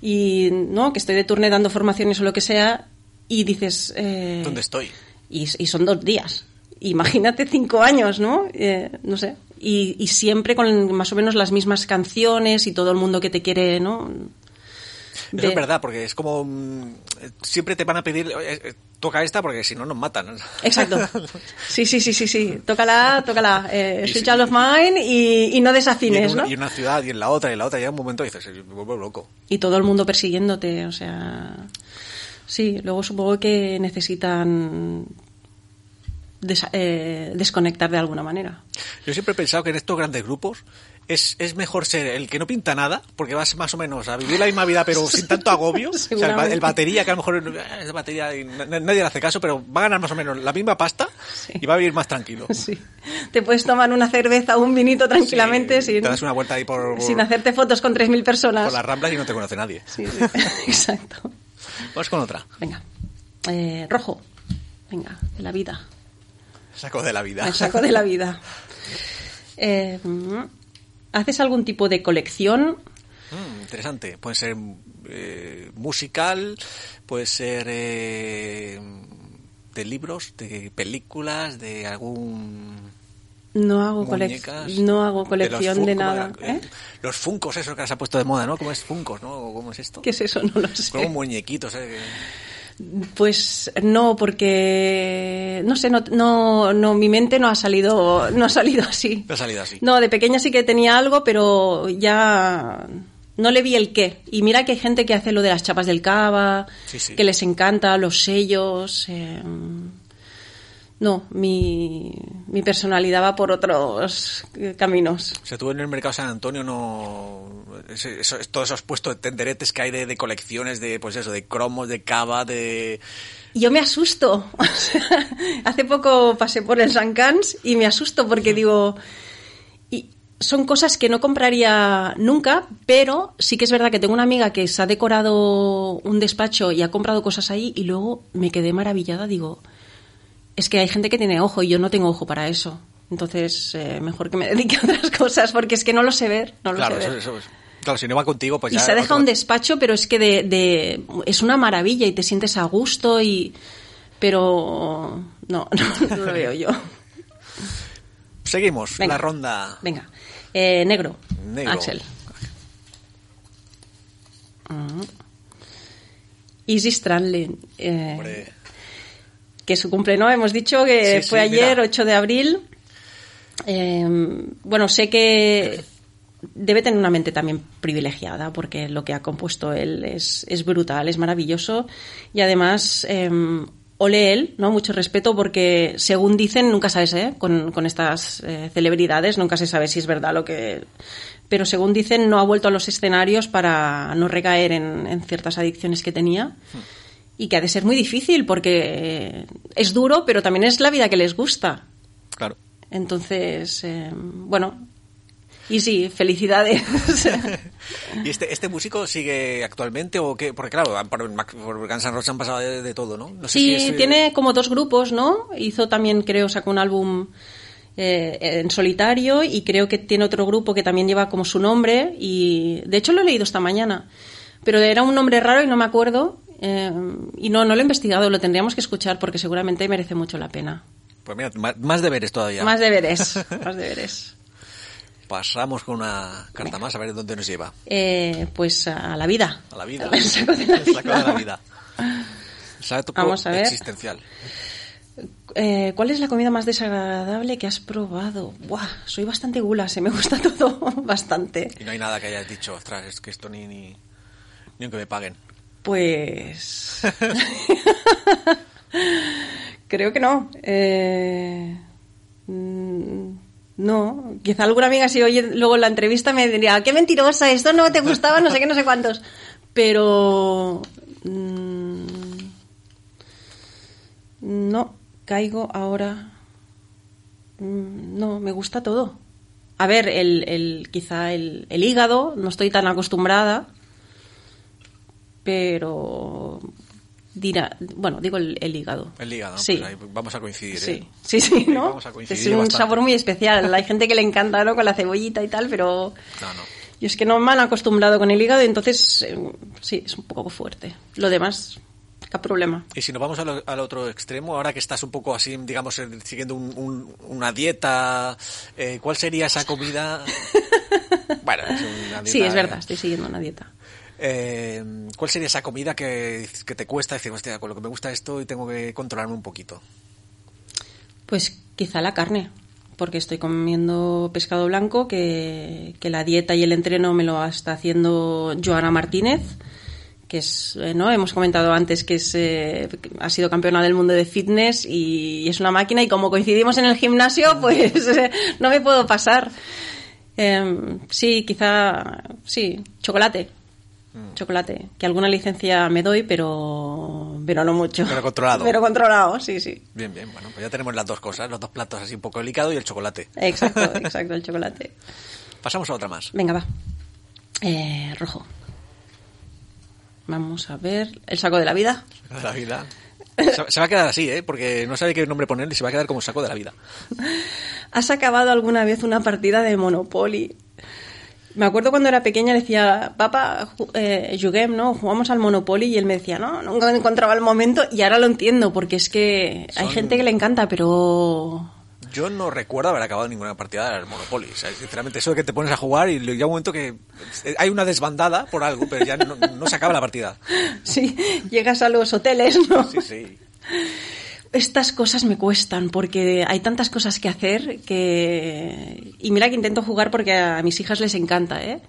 y, ¿no? Que estoy de turno dando formaciones o lo que sea, y dices... eh, ¿Dónde estoy? y, y son dos días. Imagínate cinco años, ¿no? Eh, no sé. Y, y siempre con más o menos las mismas canciones y todo el mundo que te quiere, ¿no? Eso De- es verdad, porque es como... mm, Siempre te van a pedir, "Oye, eh, toca esta porque si no nos matan. Exacto. Sí, sí, sí, sí, sí. Tócala, tócala. Eh, Y Sweet sí. Child of Mine y, y no Y desafines, una, ¿no? y en una ciudad y en la otra y en la otra, llega un momento y dices, me vuelvo loco. Y todo el mundo persiguiéndote, o sea... Sí, luego supongo que necesitan des- eh, desconectar de alguna manera. Yo siempre he pensado que en estos grandes grupos es, es mejor ser el que no pinta nada, porque vas más o menos a vivir la misma vida, pero sin tanto agobio. O sea, el, el batería, que a lo mejor eh, es batería nadie le hace caso, pero va a ganar más o menos la misma pasta Sí. y va a vivir más tranquilo. Sí. Te puedes tomar una cerveza o un vinito tranquilamente Sí, sin, Te das una vuelta ahí por, por, sin hacerte fotos con 3.000 personas. por las ramblas y no te conoce nadie. Sí, sí. Exacto. Vamos con otra. Venga. Eh, rojo. Venga, de la vida. Saco de la vida. El saco de la vida. Eh, ¿Haces algún tipo de colección? Mm, interesante. Puede ser eh, musical, puede ser eh, de libros, de películas, de algún No hago, muñecas. no hago colección de, nada. ¿Eh? Los funcos, eso que se ha puesto de moda, ¿no? ¿Cómo es funcos, no? ¿O ¿Cómo es esto? ¿Qué es eso? No lo sé. Como muñequitos, ¿eh? Pues no, porque no sé, no, no, no, mi mente no ha salido, no ha salido así. No ha salido así. No, de pequeña sí que tenía algo, pero ya no le vi el qué. Y mira que hay gente que hace lo de las chapas del cava, Sí, sí. que les encanta, los sellos. eh, no, mi, mi personalidad va por otros eh, caminos. O sea, tú en el mercado San Antonio no... todos esos puestos de tenderetes que hay de, de colecciones de, pues eso, de cromos, de cava, de... Yo me asusto. O sea, hace poco pasé por el San Cans y me asusto porque digo, y son cosas que no compraría nunca, pero sí que es verdad que tengo una amiga que se ha decorado un despacho y ha comprado cosas ahí y luego me quedé maravillada. Digo, es que hay gente que tiene ojo y yo no tengo ojo para eso. Entonces, eh, mejor que me dedique a otras cosas porque es que no lo sé ver. No lo Claro, sé eso, ver. eso es- claro, si no va contigo, pues Y ya... se ha dejado un despacho, pero es que de, de- es una maravilla y te sientes a gusto y pero no, no, no lo veo yo. Seguimos, Venga. la ronda... Venga, Eh, negro, Negro. Axel. Mm. Easy Strandling, eh, Hombre, que su cumple, ¿no? Hemos dicho que Sí, fue sí, ayer, mira. 8 de abril. Eh, bueno, sé que debe tener una mente también privilegiada porque lo que ha compuesto él es, es brutal, es maravilloso y además eh, ole él, ¿no? Mucho respeto porque según dicen, nunca sabes, ¿eh? Con, con estas eh, celebridades nunca se sabe si es verdad lo que... Pero según dicen, no ha vuelto a los escenarios para no recaer en, en ciertas adicciones que tenía y que ha de ser muy difícil porque es duro, pero también es la vida que les gusta. claro. Entonces, eh, bueno, y sí, felicidades. ¿Y este, este músico sigue actualmente o qué? Porque claro, por, por Guns N' Roses han pasado de, de todo, ¿no? no sé sí, si es, eh, tiene como dos grupos, ¿no? Hizo también, creo, sacó un álbum eh, en solitario y creo que tiene otro grupo que también lleva como su nombre y de hecho lo he leído esta mañana, pero era un nombre raro y no me acuerdo eh, y no, no lo he investigado, lo tendríamos que escuchar porque seguramente merece mucho la pena. Pues mira, más, deberes todavía. Más deberes, más deberes. Pasamos con una carta más a ver dónde nos lleva. Eh, pues a la vida. A la vida. Al saco de la El saco de la vida. vida. Saco Vamos a ver. existencial. Eh, ¿Cuál es la comida más desagradable que has probado? Buah, soy bastante gula, se me gusta todo bastante. Y no hay nada que hayas dicho, ostras, es que esto ni, ni, ni aunque me paguen. Pues. Creo que no. Eh, mm, No, quizá alguna amiga si oye luego la entrevista me diría, qué mentirosa, esto no te gustaba, no sé qué, no sé cuántos. pero mm, no caigo ahora. Mm, No, me gusta todo. A ver, el, el- quizá el, el hígado, no estoy tan acostumbrada, pero dirá, bueno, digo el, el hígado. El hígado, Sí. pues ahí vamos a coincidir. Sí, ¿eh? sí, sí, ¿no? vamos a coincidir es un bastante. sabor muy especial. Hay gente que le encanta, ¿no? Con la cebollita y tal, pero No, no. yo es que no me han acostumbrado con el hígado, entonces eh, sí, es un poco fuerte. Lo demás, qué problema. Y si nos vamos al, al otro extremo, ahora que estás un poco así, digamos, eh, siguiendo un- un- una dieta, eh, ¿cuál sería esa comida? bueno, es una dieta, Sí, es eh, verdad, estoy siguiendo una dieta. Eh, ¿Cuál sería esa comida que, que te cuesta decir, hostia, con lo que me gusta esto y tengo que controlarme un poquito? Pues quizá la carne, porque estoy comiendo pescado blanco, que, que la dieta y el entreno me lo está haciendo Joana Martínez, que es, eh, ¿no? Hemos comentado antes que es, eh, ha sido campeona del mundo de fitness y, es una máquina y como coincidimos en el gimnasio, pues no me puedo pasar. Em, sí, quizá, sí, chocolate. Chocolate, que alguna licencia me doy, pero, pero no mucho. Pero controlado. Pero controlado, sí, sí. Bien, bien, bueno, pues ya tenemos las dos cosas, los dos platos así un poco delicado y el chocolate. Exacto, exacto, el chocolate. Pasamos a otra más. Venga, va. Eh, rojo. Vamos a ver. El saco de la vida. La vida. Se, va a quedar así, ¿eh? Porque no sabe qué nombre ponerle y se va a quedar como saco de la vida. ¿Has acabado alguna vez una partida de Monopoly? Me acuerdo cuando era pequeña decía, papá, eh, juguem, ¿no? Jugamos al Monopoly y él me decía, no, nunca encontraba el momento y ahora lo entiendo porque es que hay gente que le encanta, pero Yo no recuerdo haber acabado ninguna partida del Monopoly. O sea, sinceramente, eso de que te pones a jugar y llega un momento que eh, hay una desbandada por algo, pero ya no, no se acaba la partida. sí, llegas a los hoteles, ¿no? Sí, sí. Estas cosas me cuestan porque hay tantas cosas que hacer que... Y mira que intento jugar porque a mis hijas les encanta, ¿eh?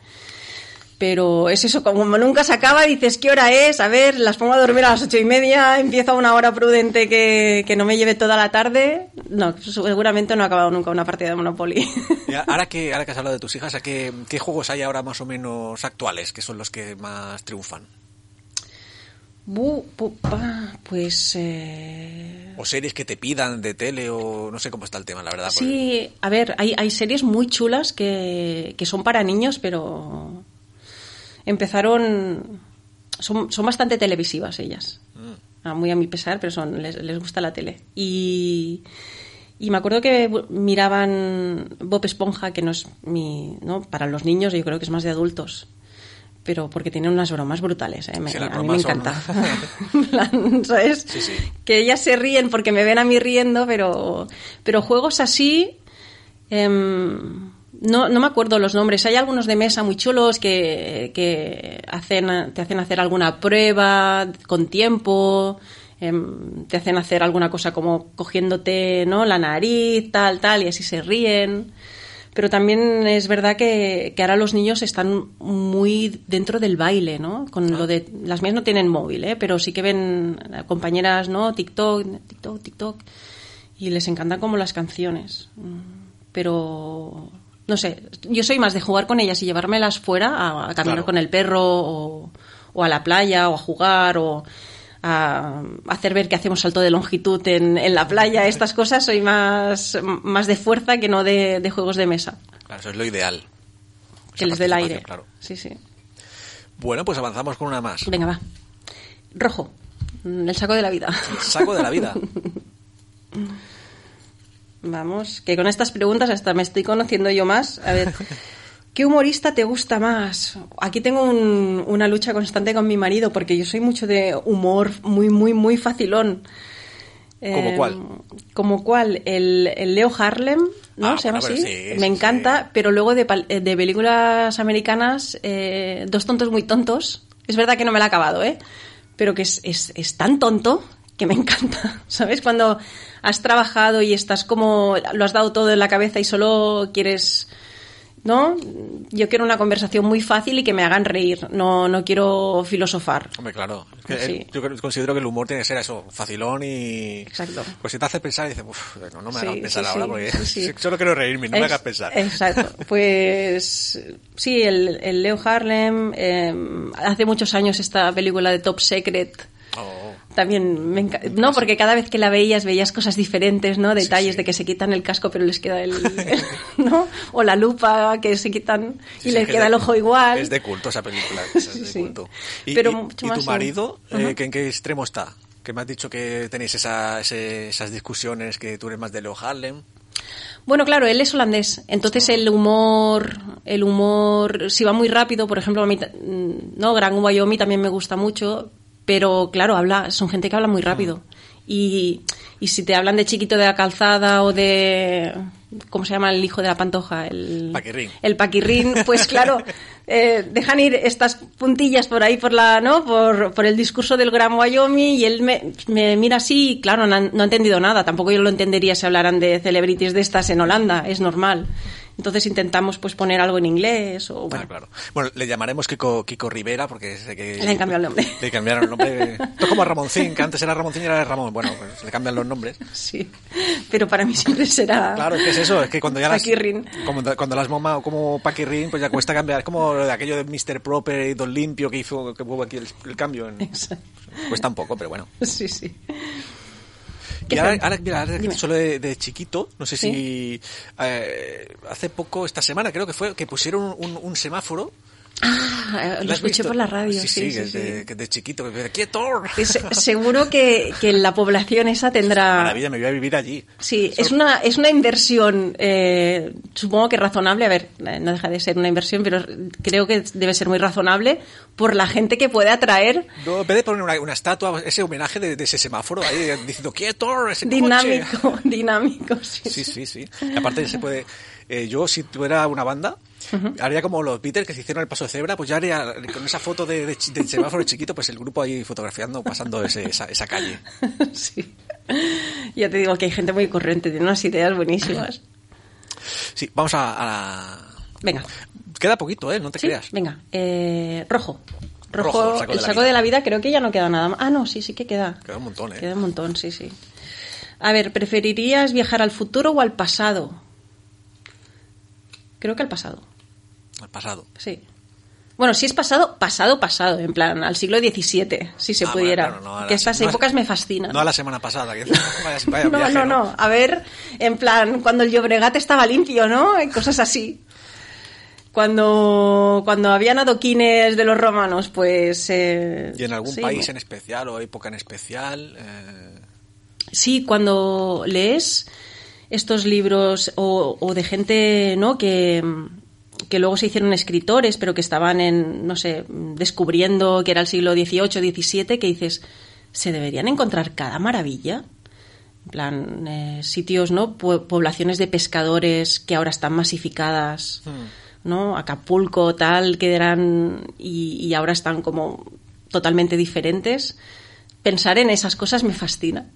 Pero es eso, como nunca se acaba, dices, ¿qué hora es? A ver, las pongo a dormir a las ocho y media, empiezo a una hora prudente que, que no me lleve toda la tarde. No, seguramente no he acabado nunca una partida de Monopoly. Y ahora que, ahora que has hablado de tus hijas, ¿a qué, qué juegos hay ahora más o menos actuales que son los que más triunfan? Bu- bu- pa, pues... eh, O series que te pidan de tele o no sé cómo está el tema, la verdad. porque- Sí, a ver, hay, hay series muy chulas que, que son para niños, pero empezaron... Son, son bastante televisivas ellas. Mm. Ah, muy a mi pesar, pero son, les, les gusta la tele. Y, y me acuerdo que miraban Bob Esponja, que no es mi... ¿no? Para los niños yo creo que es más de adultos. Pero porque tiene unas bromas brutales, ¿eh? Me- Sí, a mí me encanta. Plan, ¿Sabes? Sí, sí. Que ellas se ríen porque me ven a mí riendo, pero, pero juegos así... em, no, no me acuerdo los nombres. Hay algunos de mesa muy chulos que, que hacen, te hacen hacer alguna prueba con tiempo, em, te hacen hacer alguna cosa como cogiéndote ¿no? la nariz, tal, tal, y así se ríen. Pero también es verdad que, que ahora los niños están muy dentro del baile, ¿no? Con lo de las mías no tienen móvil, ¿eh? Pero sí que ven compañeras, ¿no? TikTok, TikTok, TikTok y les encantan como las canciones. Pero no sé, yo soy más de jugar con ellas y llevármelas fuera a, a caminar Claro. con el perro o, o a la playa o a jugar o a hacer ver que hacemos salto de longitud en, en la playa. Estas cosas soy más, más de fuerza que no de, de juegos de mesa. Claro, eso es lo ideal. Que les dé el aire. Claro. Sí, sí. Bueno, pues avanzamos con una más. Venga, va. Rojo. Mm, El saco de la vida. Saco de la vida. Vamos, que con estas preguntas hasta me estoy conociendo yo más. A ver, ¿qué humorista te gusta más? Aquí tengo un- una lucha constante con mi marido porque yo soy mucho de humor muy, muy, muy facilón. ¿Cómo Eh, cuál? Como cuál, el, el Leo Harlem, ¿no? Ah, Se llama bueno, así. sí, Me encanta, sí. pero luego de, de películas americanas, eh, Dos tontos muy tontos. Es verdad que no me la he acabado, ¿eh? Pero que es, es, es tan tonto que me encanta. ¿Sabes? Cuando has trabajado y estás como. lo has dado todo en la cabeza y solo quieres ¿no? Yo quiero una conversación muy fácil y que me hagan reír, no, no quiero filosofar. Hombre, claro. Es que Sí. el- yo considero que el humor tiene que ser eso, facilón y... Exacto. Pues si te hace pensar, dices, uff, no, no me Sí, hagas pensar sí, ahora porque solo quiero reírme, no me hagas pensar. Exacto. Pues sí, el, el Leo Harlem eh, hace muchos años esta película de Top Secret. Oh, También me enca- No, porque cada vez que la veías veías cosas diferentes, ¿no? Detalles sí. de que se quitan el casco pero les queda el... ¿no? O la lupa que se quitan y sí, les que queda el ojo igual. Es de culto esa película. es Sí, de culto. Y, Pero y- mucho ¿y más tu marido, eh, ¿en qué extremo está? Que me has dicho que tenéis esa, ese- esas discusiones, que tú eres más de Leo Harlem. Bueno, claro, él es holandés, entonces el humor, el humor, si va muy rápido, por ejemplo, a mí, mm, no, Gran Wyoming también me gusta mucho, pero claro, habla, son gente que habla muy rápido. Y, y si te hablan de chiquito de la calzada o de, ¿cómo se llama el hijo de la pantoja? El Paquirrín. El paquirrín, pues claro, eh, dejan ir estas puntillas por ahí por la, ¿no? Por, por el discurso del Gran Wyoming y él me, me mira así y claro, no, no ha entendido nada. Tampoco yo lo entendería si hablaran de celebrities de estas en Holanda, es normal. Entonces intentamos pues poner algo en inglés o bueno. Ah, claro. Bueno, le llamaremos Kiko, Kiko Rivera porque sé que... Le han cambiado el nombre. Le cambiaron el nombre. Esto es como a Ramoncín, que antes era Ramoncín y ahora es Ramón. Bueno, pues le cambian los nombres. Sí, pero para mí siempre será Claro, es que es eso, es que cuando ya las... Como, cuando las mamado como Paquirrín, pues ya cuesta cambiar. Es como lo de aquello de Mr. Proper y Don Limpio que hizo, que hubo aquí el, el cambio. En, Exacto. cuesta un poco, pero bueno. Sí, sí. Y ¿Qué ahora, ahora, mira, ahora solo de, de chiquito, no sé Sí. si eh, hace poco, esta semana creo que fue, que pusieron un, un semáforo. Ah, ¿Lo lo escuché visto? por la radio. Sí, Sí, sí, sí, sí. De, que es de chiquito, quieto. Se- seguro que, que la población esa tendrá... Maravilla, me voy a vivir allí. Sí, es una, es una inversión, eh, supongo que razonable. A ver, eh, no deja de ser una inversión, pero creo que debe ser muy razonable por la gente que puede atraer No, en vez de poner una, una estatua, ese homenaje de, de ese semáforo ahí diciendo quieto, ese coche". dinámico, dinámico. Sí, Sí, sí, sí. Aparte se puede... eh, yo, si tuviera una banda, haría como los Beatles que se hicieron el paso de cebra, pues ya haría con esa foto de, de del semáforo chiquito, pues el grupo ahí fotografiando, pasando ese- esa, esa calle. Sí. Ya te digo que hay gente muy corriente, tiene unas ideas buenísimas. Sí, vamos a, a la... Venga, Queda poquito, ¿eh? No te ¿sí? creas. Venga, eh, rojo. Rojo, Rojo, el saco de la saco de la vida, creo que ya no queda nada más. Ah, no, sí, sí que queda. Queda un montón, ¿eh? Queda un montón, sí, sí. A ver, ¿preferirías viajar al futuro o al pasado? Creo que al pasado, Pasado. sí. Bueno, si es pasado, pasado, pasado, en plan, al siglo XVII, si se Ah, pudiera. bueno, claro, no que estas no épocas me fascinan. No a la semana pasada. Que, vaya, vaya no, viaje, no, no. A ver, en plan, cuando el Llobregat estaba limpio, ¿no? Cosas así. Cuando, cuando habían adoquines de los romanos, pues... eh, ¿Y en algún sí, país en especial o época en especial? eh, Sí, cuando lees estos libros o, o de gente, ¿no? Que, que luego se hicieron escritores, pero que estaban en, no sé, descubriendo que era el siglo XVIII, XVII, que dices, ¿se deberían encontrar cada maravilla? En plan, eh, sitios, ¿no? Po- poblaciones de pescadores que ahora están masificadas, ¿no? Acapulco, tal, que eran y, y ahora están como totalmente diferentes. Pensar en esas cosas me fascina.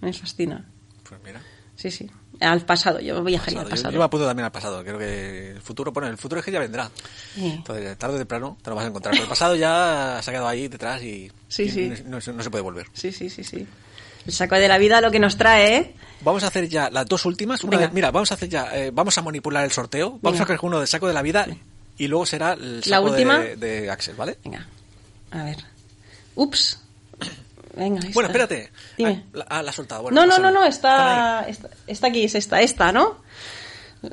Me fascina. pues mira. Sí, sí. Al pasado, yo viajaría al pasado. Yo, pasado. yo me apunto también al pasado. Creo que el futuro, bueno, el futuro es que ya vendrá. Sí. Entonces, tarde o temprano te lo vas a encontrar. Pero el pasado ya se ha quedado ahí detrás y, Sí, y sí. No, se puede volver. Sí, sí, sí, sí. El saco de la vida lo que nos trae, ¿eh? Vamos a hacer ya las dos últimas. Una Venga. de- mira, vamos a hacer ya, eh, vamos a manipular el sorteo. Vamos Venga. a coger uno del saco de la vida y luego será el La saco última. de, de Axel, ¿vale? Venga. A ver. Ups. Venga, esta. Bueno, espérate. Dime. Ah, la, has soltado. Bueno, no, no, no, no, está, está, está aquí, es esta, esta, ¿no?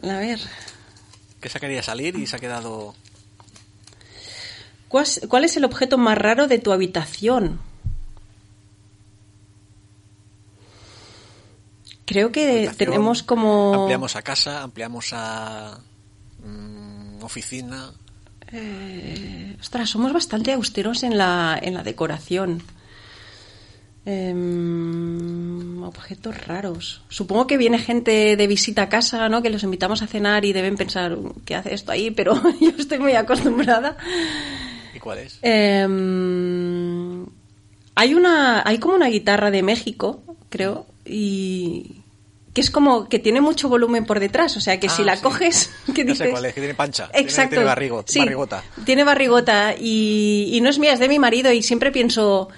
A ver. Que se quería salir y se ha quedado... ¿Cuál es, cuál es el objeto más raro de tu habitación? Creo que habitación. tenemos como... Ampliamos a casa, ampliamos a... mm, oficina. Ostras, somos bastante austeros en la, en la decoración. Em, objetos raros. Supongo que viene gente de visita a casa, ¿no? Que los invitamos a cenar y deben pensar, ¿qué hace esto ahí? Pero yo estoy muy acostumbrada. ¿Y cuál es? Em, hay una, hay como una guitarra de México, creo, y que es como que tiene mucho volumen por detrás, o sea que Ah, si la sí. coges, que Ya sé dices, cuál es, que tiene pancha. tiene- Exacto. Tiene, barrigo- Sí, barrigota. Tiene barrigota y, y no es mía, es de mi marido y siempre pienso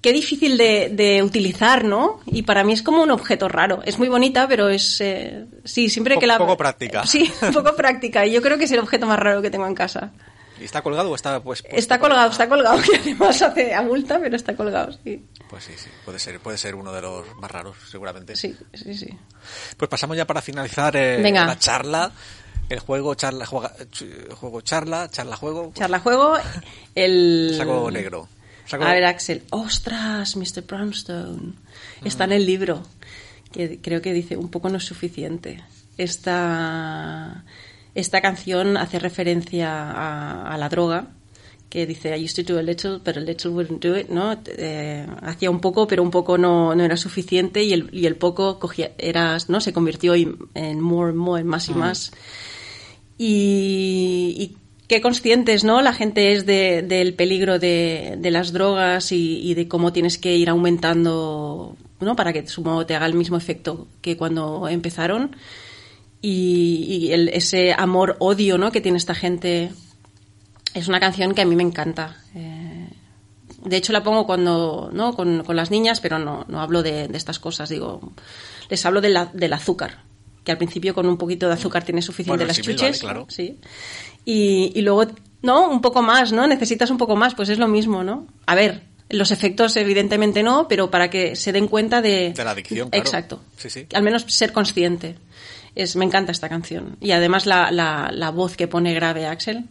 qué difícil de, de utilizar, ¿no? Y para mí es como un objeto raro. Es muy bonita, pero es eh, sí siempre que la poco práctica. Sí, poco práctica. Y yo creo que es el objeto más raro que tengo en casa. ¿Y está colgado o está pues Está colgado, está colgado, que además hace abulta, pero está colgado, sí. Pues sí, sí, puede ser, puede ser uno de los más raros, seguramente. Sí, sí, sí. Pues pasamos ya para finalizar eh, Venga. la charla, el juego, charla, juega- juego, charla, charla, juego. Charla juego, el... Saco negro. A ver, Axel. ¡Ostras, Mr. Brownstone! Está en el libro, que creo que dice un poco no es suficiente. Esta, esta canción hace referencia a, a la droga, que dice I used to do a little, but a little wouldn't do it, ¿no? Eh, hacía un poco, pero un poco no, no era suficiente y el, y el poco cogía, era, ¿no? se convirtió en, more, more, en más y más y, y qué conscientes no la gente es de- del peligro de, las drogas y, de cómo tienes que ir aumentando no para que supongo te haga el mismo efecto que cuando empezaron. Y, ese amor odio no que tiene esta gente es una canción que a mí me encanta. Eh, de hecho la pongo cuando no con, las niñas pero no, hablo de, estas cosas. Digo les hablo del azúcar que al principio con un poquito de azúcar tienes suficiente Bueno, las sí, vale, chuches claro. sí. Y, y luego no un poco más no necesitas un poco más pues es lo mismo no a ver los efectos evidentemente no pero para que se den cuenta de De la adicción, claro. exacto. Sí, sí. al menos ser consciente. Es me encanta esta canción. Y además la, la, la voz que pone grave Axel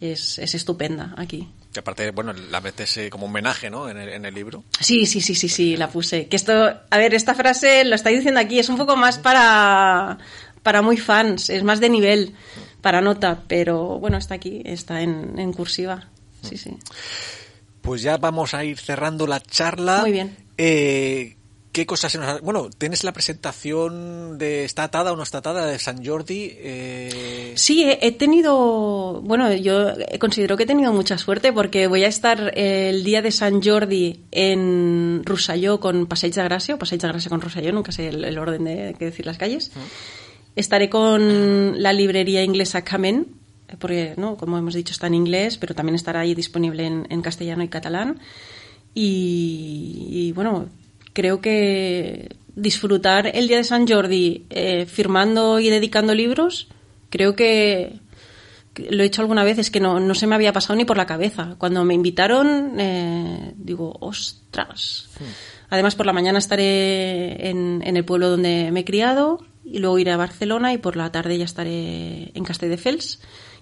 es, es estupenda aquí Que aparte, bueno, la metes como homenaje, ¿no? En el, en el libro. Sí, sí, sí, sí, sí, la puse. Que esto, a ver, esta frase lo estáis diciendo aquí, es un poco más para, para muy fans, es más de nivel, para nota, pero bueno, está aquí, está en, en cursiva. Sí, sí. Pues ya vamos a ir cerrando la charla. Muy bien. Eh, ¿Qué cosas se nos ha- Bueno, tienes la presentación de ¿Está atada o no está atada? de San Jordi. Eh... Sí, he, he tenido, bueno, yo considero que he tenido mucha suerte porque voy a estar el día de San Jordi en Rosselló con Passeig de Gràcia, o Passeig de Gràcia con Rosselló, nunca sé el, el orden de que decir las calles. Estaré con la librería inglesa Camen, porque, ¿no? como hemos dicho, está en inglés, pero también estará ahí disponible en, en castellano y catalán. Y, y, bueno, creo que disfrutar el día de San Jordi eh, firmando y dedicando libros, creo que lo he hecho alguna vez, es que no, no se me había pasado ni por la cabeza. Cuando me invitaron, eh, digo, ostras. Además, por la mañana estaré en, en el pueblo donde me he criado y luego iré a Barcelona y por la tarde ya estaré en Castelldefels.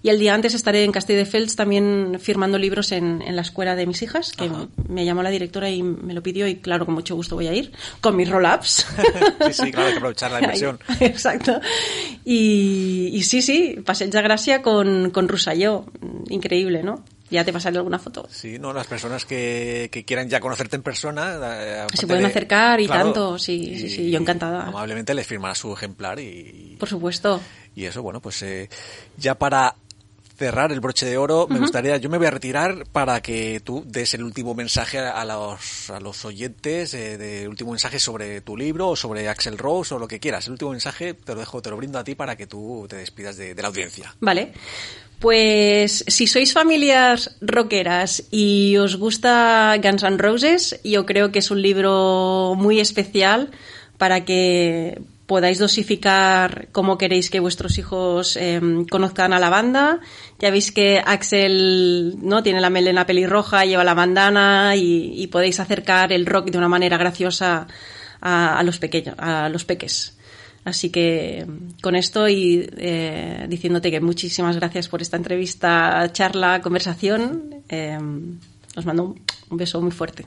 Y el día antes estaré en Castelldefels también firmando libros en, en la escuela de mis hijas, que me llamó la directora y me lo pidió y claro, con mucho gusto voy a ir, con mis roll-ups. sí, sí, claro, hay que aprovechar la inversión. Exacto. Y, y sí, sí, Passeig de Gràcia con, con. Increíble, ¿no? Ya te pasaré alguna foto. Sí, no, las personas que, que quieran ya conocerte en persona. eh, Se pueden de- acercar y claro, tanto, sí, sí, sí, yo encantada. Amablemente les firmará su ejemplar y, Por supuesto. y eso, bueno, pues eh, ya para cerrar el broche de oro, me gustaría, yo me voy a retirar para que tú des el último mensaje a los, a los oyentes, eh, de último mensaje sobre tu libro o sobre Axel Rose o lo que quieras. El último mensaje te lo dejo, te lo brindo a ti para que tú te despidas de, de la audiencia. Vale. Pues si sois familias rockeras y os gusta Guns N' Roses, yo creo que es un libro muy especial para que podáis dosificar cómo queréis que vuestros hijos eh, conozcan a la banda. Ya veis que Axel no tiene la melena pelirroja, lleva la bandana y, y podéis acercar el rock de una manera graciosa a, a los pequeños, a los peques. Así que con esto y eh, diciéndote que muchísimas gracias por esta entrevista, charla, conversación, eh, os mando un beso muy fuerte.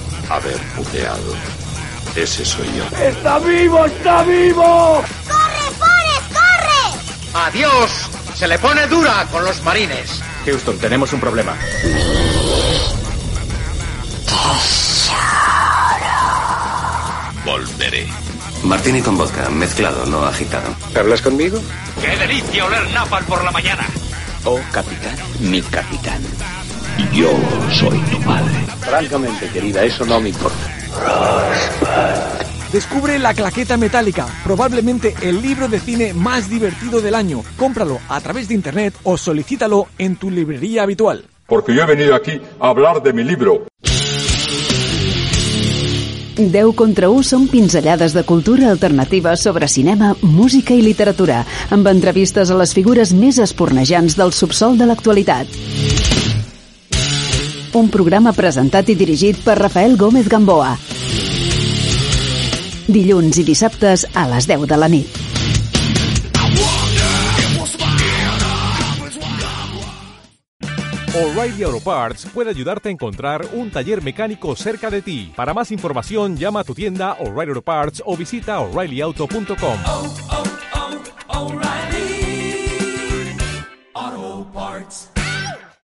haber puteado. Ese soy yo. ¡Está vivo! ¡Está vivo! ¡Corre, Forrest, corre! ¡Adiós! Se le pone dura con los marines. Houston, tenemos un problema. Volveré. Martini con vodka, mezclado, no agitado. ¿Hablas conmigo? ¡Qué delicia oler napal por la mañana! Oh, capitán, mi capitán. Yo soy tu padre. Francamente, querida, eso no me importa. Descubre La Claqueta Metálica, probablemente el libro de cine más divertido del año. Cómpralo a través de internet o solicítalo en tu librería habitual. Porque yo he venido aquí a hablar de mi libro. 10 contra 1 són pinzellades de cultura alternativa sobre cinema, música i literatura, amb entrevistes a les figures més espornejants del subsol de l'actualitat un programa presentat i dirigit per Rafael Gómez Gamboa. Dilluns i dissabtes a les 10 de la nit. O'Reilly Auto Parts puede ayudarte a encontrar un taller mecánico cerca de ti. Para más información, llama a tu tienda O'Reilly Auto Parts o visita oreillyauto.com.